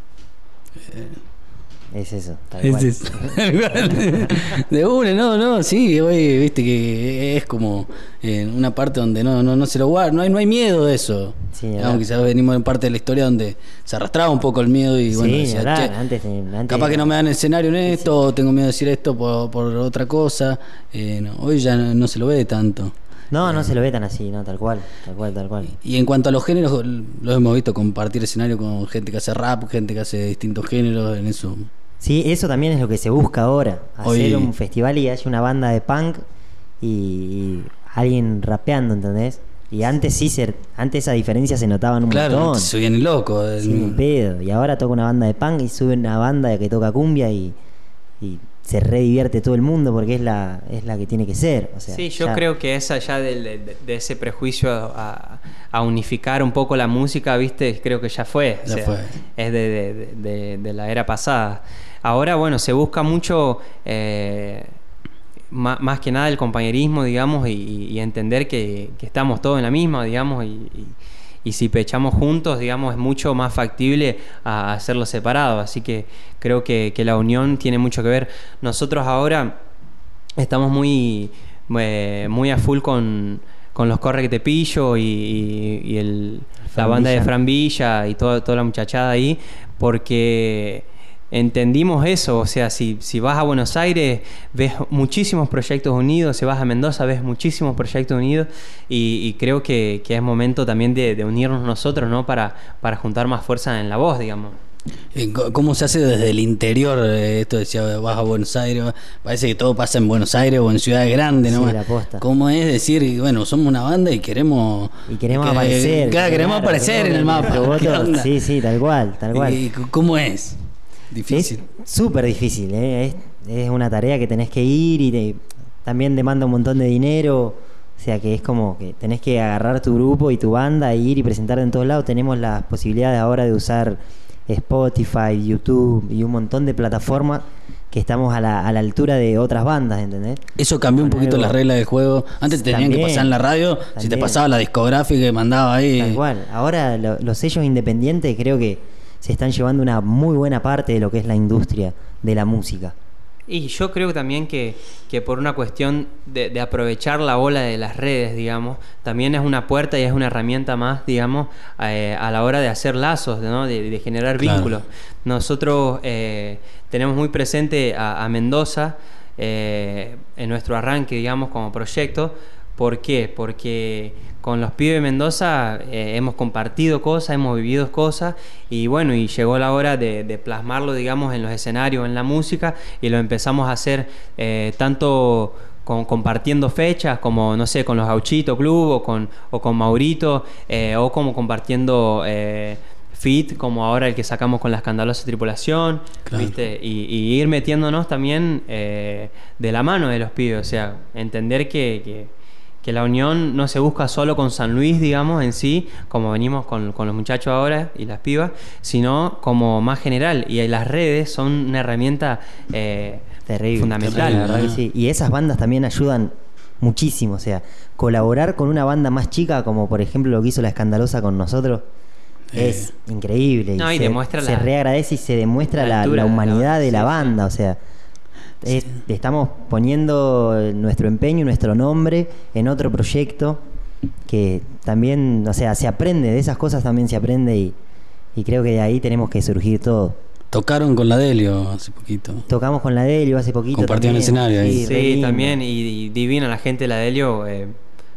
Es eso. tal
Es
cual.
eso. de una, no, no, sí, hoy viste que es como en una parte donde no, no, no se lo guarda, no hay, no hay miedo de eso.
Sí, verdad.
quizás venimos en parte de la historia donde se arrastraba un poco el miedo y bueno,
sí,
decía,
ni hablar,
"Che,
antes, antes
capaz que no me dan escenario en esto, o tengo miedo de decir esto por, por otra cosa. Eh, no, hoy ya no, no se lo ve tanto.
No, no se lo ve tan así, no, tal cual, tal cual, tal cual.
Y en cuanto a los géneros, los hemos visto compartir escenario con gente que hace rap, gente que hace distintos géneros, en eso.
Sí, eso también es lo que se busca ahora. Hacer
Hoy-
un festival y haya una banda de punk y, y alguien rapeando, ¿entendés? Y antes sí, se, antes esa diferencia se notaban un
Claro,
montón.
se viene loco. el-
Sí, pedo. Y ahora toca una banda de punk y sube una banda que toca cumbia y, y se redivierte todo el mundo porque es la, es la que tiene que ser. O sea,
Sí, yo
ya-
creo que es allá de, de ese prejuicio a, a unificar un poco la música, ¿viste? Creo que ya fue.
Ya fue.
Es de, de- de- de la era pasada. Ahora, bueno, se busca mucho, eh, más, que nada el compañerismo, digamos, y, y entender que, que estamos todos en la misma, digamos, y, y- y si pechamos juntos, digamos, es mucho más factible a hacerlo separado. Así que creo que, que la unión tiene mucho que ver. Nosotros ahora estamos muy, eh, muy a full con, con los Corre que te pillo y, y- y el, la banda de. Fran Villa y toda, toda la muchachada ahí, porque entendimos eso, o sea, si, si vas a Buenos Aires ves muchísimos proyectos unidos, si vas a Mendoza ves muchísimos proyectos unidos y, y creo que, que es momento también de, de unirnos nosotros, ¿no? Para, para juntar más fuerza en la voz, digamos.
Eh, ¿Cómo se hace desde el interior? Eh, Esto decía, vas a Buenos Aires, parece que todo pasa en Buenos Aires o en ciudades grandes, ¿no?
Sí, la posta.
¿Cómo es decir, bueno, somos una banda y queremos...
Y queremos
que-
aparecer.
Claro, queremos
claro,
aparecer en el mapa.
Sí, sí, tal cual, tal cual.
¿Y c- cómo es? Difícil.
Súper difícil, ¿eh? es, es una tarea que tenés que ir y te- también demanda un montón de dinero. O sea que es como que tenés que agarrar tu grupo y tu banda e ir y presentarte en todos lados. Tenemos las posibilidades ahora de usar Spotify, YouTube y un montón de plataformas que estamos a la, a la altura de otras bandas, ¿entendés?
Eso cambió un poquito
algo-
las reglas del juego. Antes tenían que pasar en la radio. Si te pasaba la discográfica y mandaba ahí.
Tal cual. Ahora lo- los sellos independientes creo que se están llevando una muy buena parte de lo que es la industria de la música.
Y yo creo también que, que por una cuestión de, de aprovechar la ola de las redes, digamos, también es una puerta y es una herramienta más, digamos, eh, a la hora de hacer lazos, ¿no? de, de generar
Claro.
vínculos. Nosotros eh, tenemos muy presente a, a Mendoza eh, en nuestro arranque, digamos, como proyecto. ¿Por qué? Porque con los pibes de Mendoza eh, hemos compartido cosas, hemos vivido cosas y bueno, y llegó la hora de, de plasmarlo, digamos, en los escenarios, en la música y lo empezamos a hacer eh, tanto con- compartiendo fechas como, no sé, con los Gauchito Club o con, o con Maurito eh, o como compartiendo... fit como ahora el que sacamos con la escandalosa tripulación,
Claro.
¿viste? Y, y ir metiéndonos también de la mano de los pibes, o sea, entender que, que- que la unión no se busca solo con San Luis, digamos, en sí, como venimos con, con los muchachos ahora y las pibas, sino como más general. Y las redes son una herramienta eh,
Terrible.
fundamental.
Verdad sí. Y esas bandas también ayudan muchísimo. O sea, colaborar con una banda más chica, como por ejemplo lo que hizo La Escandalosa con nosotros, es increíble.
No, y
se,
demuestra
se
la-
reagradece y se demuestra
la
la,
altura
la
de la
humanidad de la
sí.
banda. O sea,
Es- estamos poniendo nuestro empeño y nuestro nombre en otro proyecto que también, o sea, se aprende, de esas cosas también se aprende y, y creo que de ahí tenemos que surgir todo.
Tocaron con la Delio hace poquito.
Tocamos con la Delio hace poquito.
Compartieron
también.
escenario ahí.
Sí,
también, y, y divina la gente de la Delio. eh,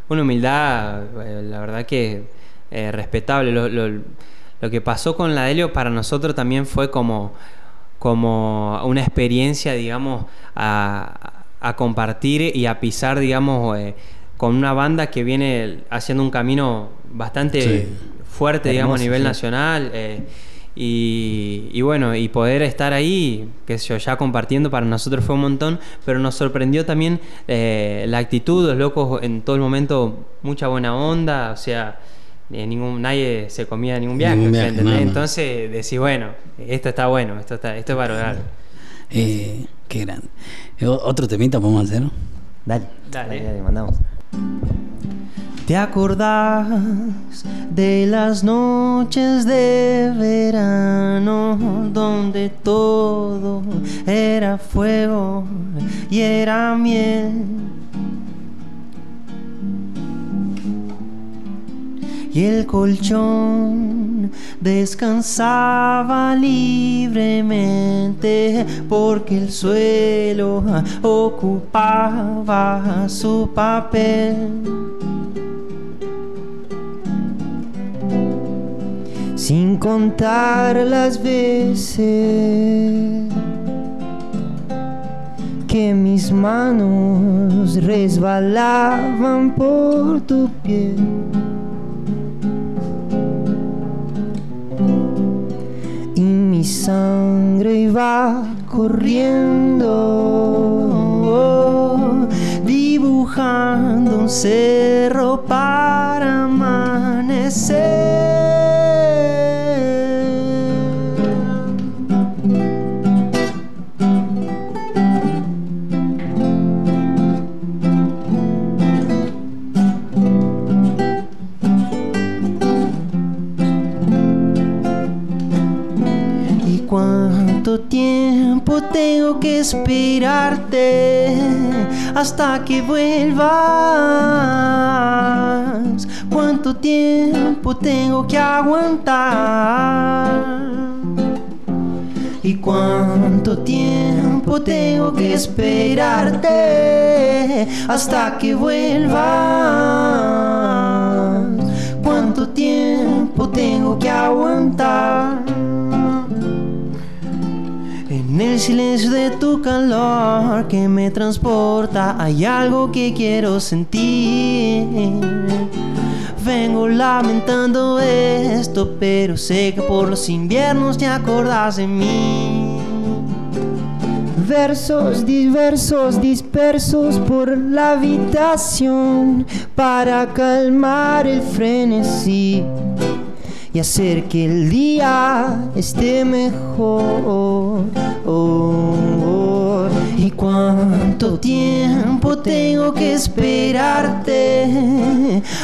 una humildad, eh, la verdad que eh, respetable. Lo, lo- lo que pasó con la Delio para nosotros también fue como, como una experiencia, digamos, a, a compartir y a pisar, digamos, eh, con una banda que viene haciendo un camino bastante
Sí.
fuerte, digamos, a nivel
sí.
nacional. eh, y, y bueno, y poder estar ahí, sé yo, ya compartiendo para nosotros fue un montón, pero nos sorprendió también eh, la actitud, los locos en todo el momento, mucha buena onda, o sea, eh, ningún, nadie se comía ningún viaje,
Ningún viaje,
¿entendés?
no, no.
Entonces decís, bueno, esto está bueno, esto, está, esto es valorar.
Eh, qué grande. Eh, ¿Otro temita podemos hacer?
Dale,
Dale.
dale, dale, mandamos.
¿Te acordás de las noches de verano donde todo era fuego y era miel? Y el colchón descansaba libremente porque el suelo ocupaba su papel. sin contar las veces que mis manos resbalaban por tu piel. Mi sangre iba corriendo, dibujando un cerro para amanecer. Cuánto tiempo tengo que esperarte hasta que vuelvas? ¿Cuánto tiempo tengo que aguantar? ¿Y cuánto tiempo tengo que esperarte hasta que vuelvas? ¿Cuánto tiempo tengo que aguantar? En el silencio de tu calor que me transporta hay algo que quiero sentir. Vengo lamentando esto, pero sé que por los inviernos te acordás de mí. Versos diversos dispersos por la habitación para calmar el frenesí y hacer que el día esté mejor. Oh. ¿Y cuánto tiempo tengo que esperarte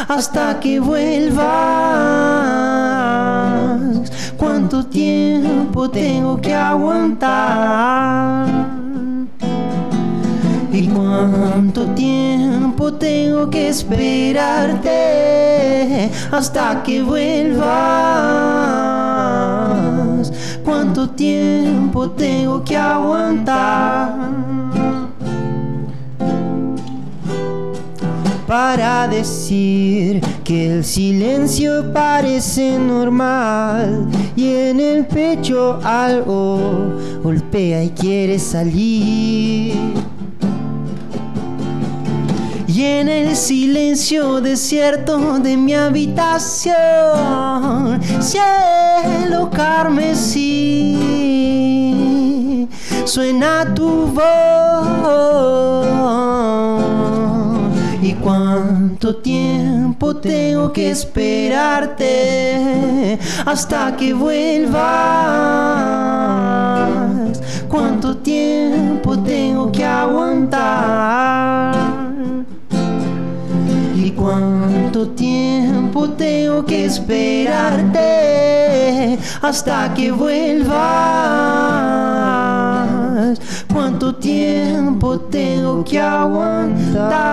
hasta que vuelvas? ¿Cuánto tiempo tengo que aguantar? ¿Y cuánto tiempo tengo que esperarte hasta que vuelvas? ¿Cuánto tiempo tengo que aguantar? Para decir que el silencio parece normal y en el pecho algo golpea y quiere salir. En el silencio desierto de mi habitación, cielo carmesí, suena tu voz. ¿Y cuánto tiempo tengo que esperarte hasta que vuelvas? ¿Cuánto tiempo tengo que aguantar? ¿Y cuánto tiempo tengo que esperarte hasta que vuelvas?
¿Cuánto tiempo tengo que aguantar?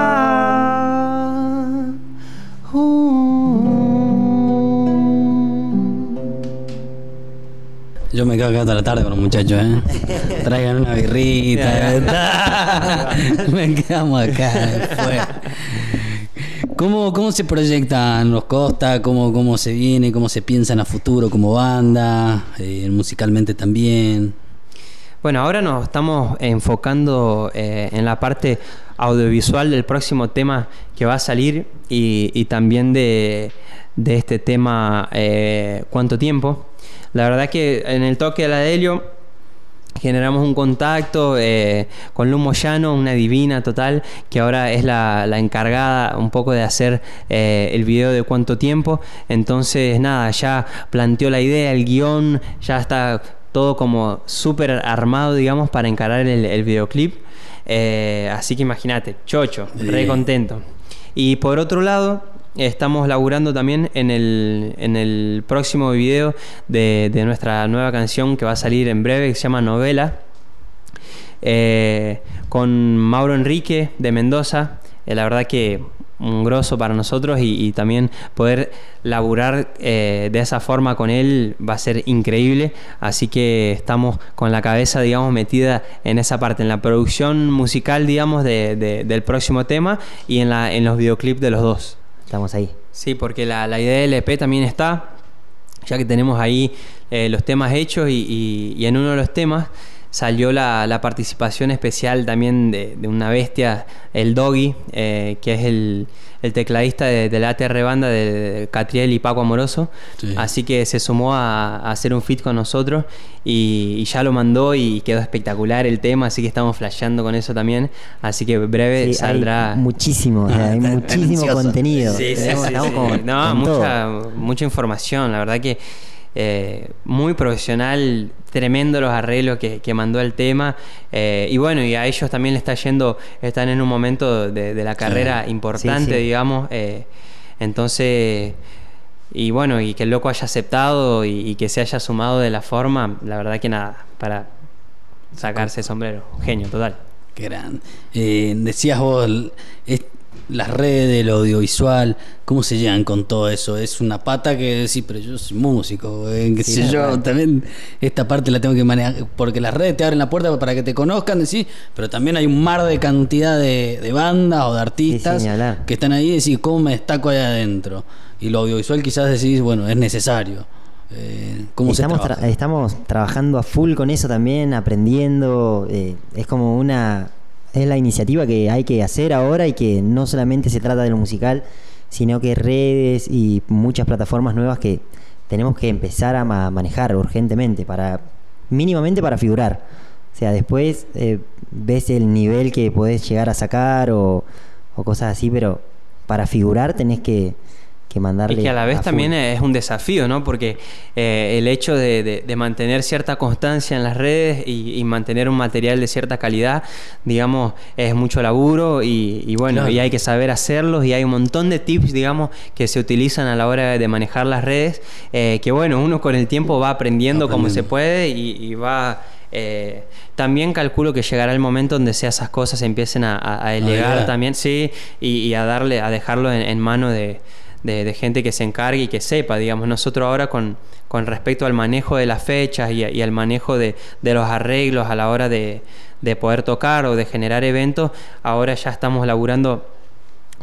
Yo me quedo acá toda la tarde con los muchachos, ¿eh? Traigan una birrita. me quedamos acá. después. ¿Cómo, ¿Cómo se proyectan los Costa? ¿Cómo, ¿Cómo se viene? ¿Cómo se piensan a futuro como banda? Eh, musicalmente también.
Bueno, ahora nos estamos enfocando eh, en la parte audiovisual del próximo tema que va a salir y, y también de, de este tema eh, ¿Cuánto tiempo? La verdad que en el toque de la Delio generamos un contacto eh, con Lu Moyano, una divina total, que ahora es la, la encargada un poco de hacer eh, el video de cuánto tiempo. Entonces, nada, ya planteó la idea, el guion, ya está todo como súper armado, digamos, para encarar el, el videoclip. Eh, así que imagínate, chocho, re contento. Y por otro lado, estamos laburando también en el, en el próximo video de, de nuestra nueva canción que va a salir en breve, que se llama Novela, eh, con Mauro Enrique de Mendoza. Eh, la verdad que un grosso para nosotros y, también poder laburar eh, de esa forma con él va a ser increíble. Así que estamos con la cabeza, digamos, metida en esa parte, en la producción musical, digamos, de- de- del próximo tema y en, la, en los videoclips de los dos.
Estamos ahí.
Sí, porque la, la idea del EP también está, ya que tenemos ahí eh, los temas hechos y, y- y en uno de los temas salió la, la participación especial también de, de una bestia, el Doggy, eh, que es el, el tecladista de, de la ATR banda de Catriel y Paco Amoroso.
Sí.
Así que se sumó a, a hacer un fit con nosotros y, y ya lo mandó y quedó espectacular el tema, así que estamos flasheando con eso también. Así que breve
Sí, hay
saldrá.
muchísimo, o sea, hay muchísimo contenido.
Sí, sí,
Tenemos-
sí,
estamos
sí.
con-
No, mucha, mucha información. La verdad que eh, muy profesional, tremendo los arreglos que, que mandó el tema. eh, y bueno, y a ellos también le está yendo, están en un momento de, de la carrera importante,
Sí, sí.
digamos. eh, entonces. Y bueno, y que el loco haya aceptado y, y que se haya sumado de la forma, la verdad que nada, para sacarse el sombrero. Genio, total.
Qué gran. Eh, decías vos, las redes, el audiovisual, ¿cómo se llegan con todo eso? Es una pata que decís, pero yo soy músico, eh, qué
Sí,
sé yo,
verdad.
también esta parte la tengo que manejar, porque las redes te abren la puerta para que te conozcan, decís, pero también hay un mar de cantidad de, de bandas o de artistas que están ahí y decís, ¿cómo me destaco ahí adentro? Y lo audiovisual quizás decís, bueno, es necesario. Eh, ¿Cómo
estamos,
se trabaja?
tra- estamos trabajando a full con eso también, aprendiendo. eh, es como una. Es la iniciativa que hay que hacer ahora y que no solamente se trata de lo musical, sino que redes y muchas plataformas nuevas que tenemos que empezar a ma- manejar urgentemente, para mínimamente para figurar. O sea, después eh, ves el nivel que podés llegar a sacar o, o cosas así, pero para figurar tenés que, que mandarle.
Y que a la vez también es un desafío, ¿no? Porque eh, el hecho de, de- de mantener cierta constancia en las redes y, y mantener un material de cierta calidad, digamos, es mucho laburo y, y bueno,
Claro.
y hay que saber hacerlos y hay un montón de tips, digamos, que se utilizan a la hora de manejar las redes, eh, que bueno, uno con el tiempo va aprendiendo como se
Aprendiendo.
puede y, y va... eh, también calculo que llegará el momento donde sea esas cosas empiecen a, a- también, sí, y, y a darle, a dejarlo en, en mano de, de- gente que se encargue y que sepa, digamos, nosotros ahora con, con respecto al manejo de las fechas y al manejo de, de los arreglos a la hora de, de poder tocar o de generar eventos, ahora ya estamos laburando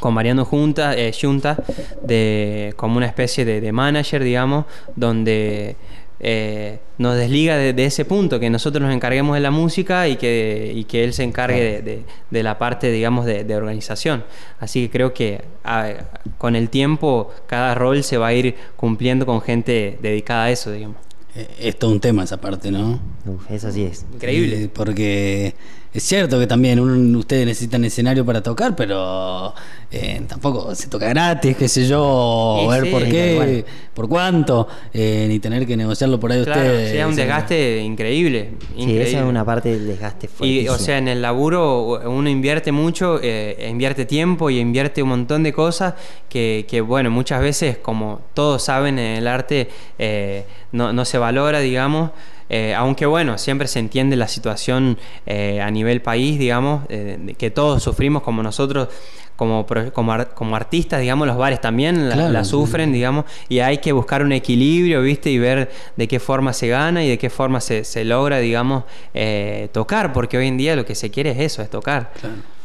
con Mariano Junta, eh, Junta de, como una especie de, de manager, digamos, donde eh, nos desliga de, de ese punto, que nosotros nos encarguemos de la música y que, y que él se encargue de, de- de la parte, digamos, de, de organización. Así que creo que a- con el tiempo cada rol se va a ir cumpliendo con gente dedicada a eso, digamos.
Eh, Es todo un tema esa parte, ¿no?
Uf, eso sí es.
Increíble.
Eh, porque es cierto que también un- ustedes necesitan escenario para tocar, pero eh, tampoco se toca gratis, qué sé yo,
Y
ver
sí,
por qué, por cuánto, eh, ni tener que negociarlo por ahí
Claro,
ustedes.
sí, es un desgaste increíble.
Sí, esa es una parte del desgaste
Y,
fuertísimo.
o sea, en el laburo uno invierte mucho, eh, invierte tiempo y invierte un montón de cosas que, que, bueno, muchas veces, como todos saben en el arte, eh, no, no se valora, digamos. Eh, aunque bueno, siempre se entiende la situación eh, a nivel país, digamos, eh, que todos sufrimos como nosotros, como, como, como artistas, digamos, los bares también la,
Claro,
la
sí.
sufren, digamos, y hay que buscar un equilibrio, ¿viste? Y ver de qué forma se gana y de qué forma se, se logra, digamos, eh, tocar, porque hoy en día lo que se quiere es eso, es tocar.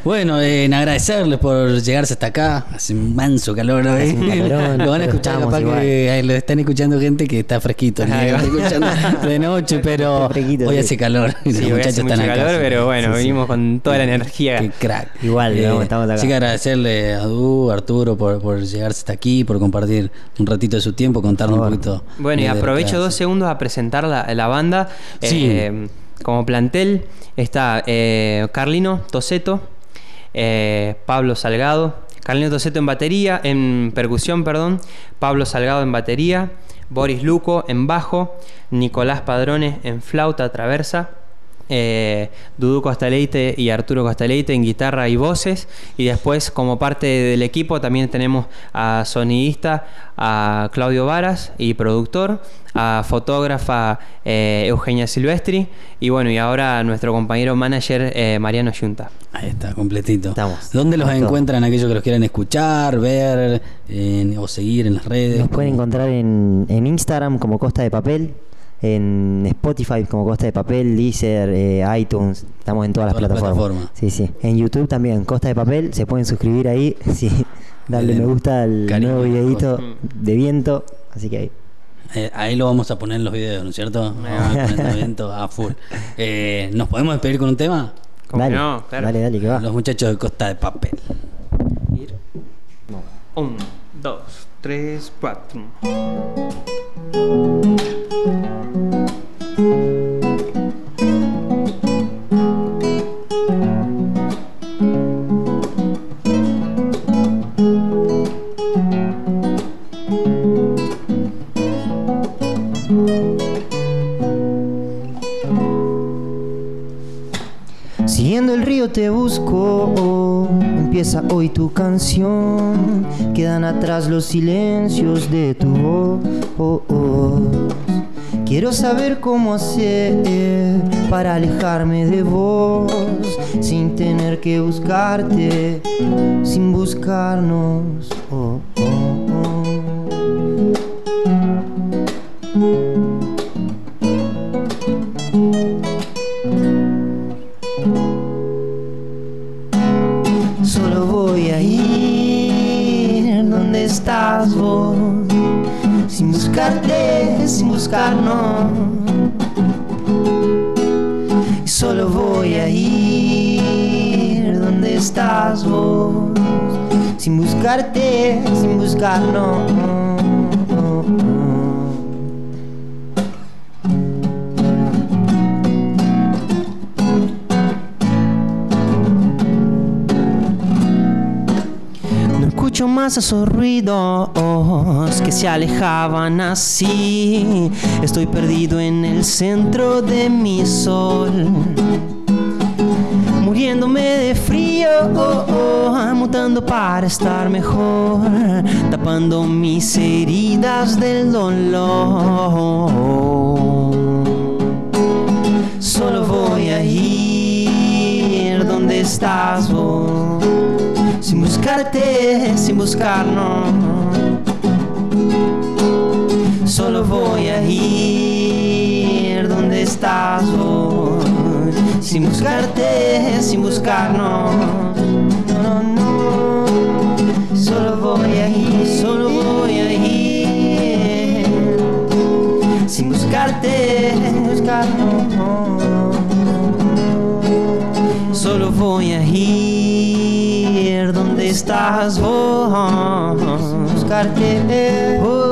Bueno, eh, en agradecerles por llegarse hasta acá. Hace un manso calor hoy.
Calorón,
lo van a escuchar, capaz
igual.
que lo están escuchando gente que está fresquito. ¿no? Están escuchando de noche, pero hoy hace calor.
Sí,
los muchachos
hace
están acá.
calor, pero bueno,
Sí, sí.
venimos con toda la energía.
Qué crack.
Igual,
Eh,
vamos, estamos acá.
Así que agradecerle a Du, Arturo, por, por llegarse hasta aquí, por compartir un ratito de su tiempo, contarnos un poquito.
Bueno, y aprovecho dos segundos a presentar la, la banda.
Sí.
Eh, como plantel está eh, Carlino Toseto, eh, Pablo Salgado, Carlino Toseto en batería, en percusión, perdón, Pablo Salgado en batería, Boris Luco en bajo, Nicolás Padrones en flauta traversa. Eh, Dudu Costaleite y Arturo Costaleite en guitarra y voces. Y después, como parte del equipo, también tenemos a sonidista, a Claudio Varas y productor, a fotógrafa eh, Eugenia Silvestri. Y bueno, y ahora a nuestro compañero manager eh, Mariano Yunta.
Ahí está, completito.
Estamos.
¿Dónde los
Estamos todos.
encuentran aquellos que los quieran escuchar, ver en- o seguir en las redes?
Nos pueden encontrar en, en Instagram como Costa de Papel, en Spotify como Costa de Papel, Deezer, eh, iTunes, estamos en todas las
Todas las
plataformas.
plataformas.
Sí, sí. En YouTube también, Costa de Papel, se pueden suscribir ahí, sí. Darle me gusta al
Cariño.
nuevo videito de viento, así que ahí.
Eh, ahí lo vamos a poner en los videos, ¿no es cierto? Vamos a poner el evento a full. Eh, ¿Nos podemos despedir con un tema?
¿Cómo
Dale,
no? Claro.
dale, dale, que va.
Los muchachos de Costa de Papel.
Un, dos, tres, cuatro.
Siguiendo el río te busco, empieza hoy tu canción. Quedan atrás los silencios de tu voz. oh, oh. Quiero saber cómo hacer para alejarme de vos, sin tener que buscarte, sin buscarnos. No escucho más esos ruidos que se alejaban así. Estoy perdido en el centro de mi sol. Muriéndome de frío, oh, oh, mutando para estar mejor, tapando mis heridas del dolor. Solo voy a ir donde estás vos, sin buscarte, sin buscarnos. Solo voy a ir donde estás vos, sin buscarte, sin buscarnos. No, no, solo voy a ir, solo voy a ir, sin buscarte, buscarnos. Solo voy a ir donde estás vos, buscarte. oh.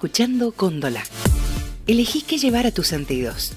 Escuchando Cóndola. Elegí qué llevar a tus sentidos.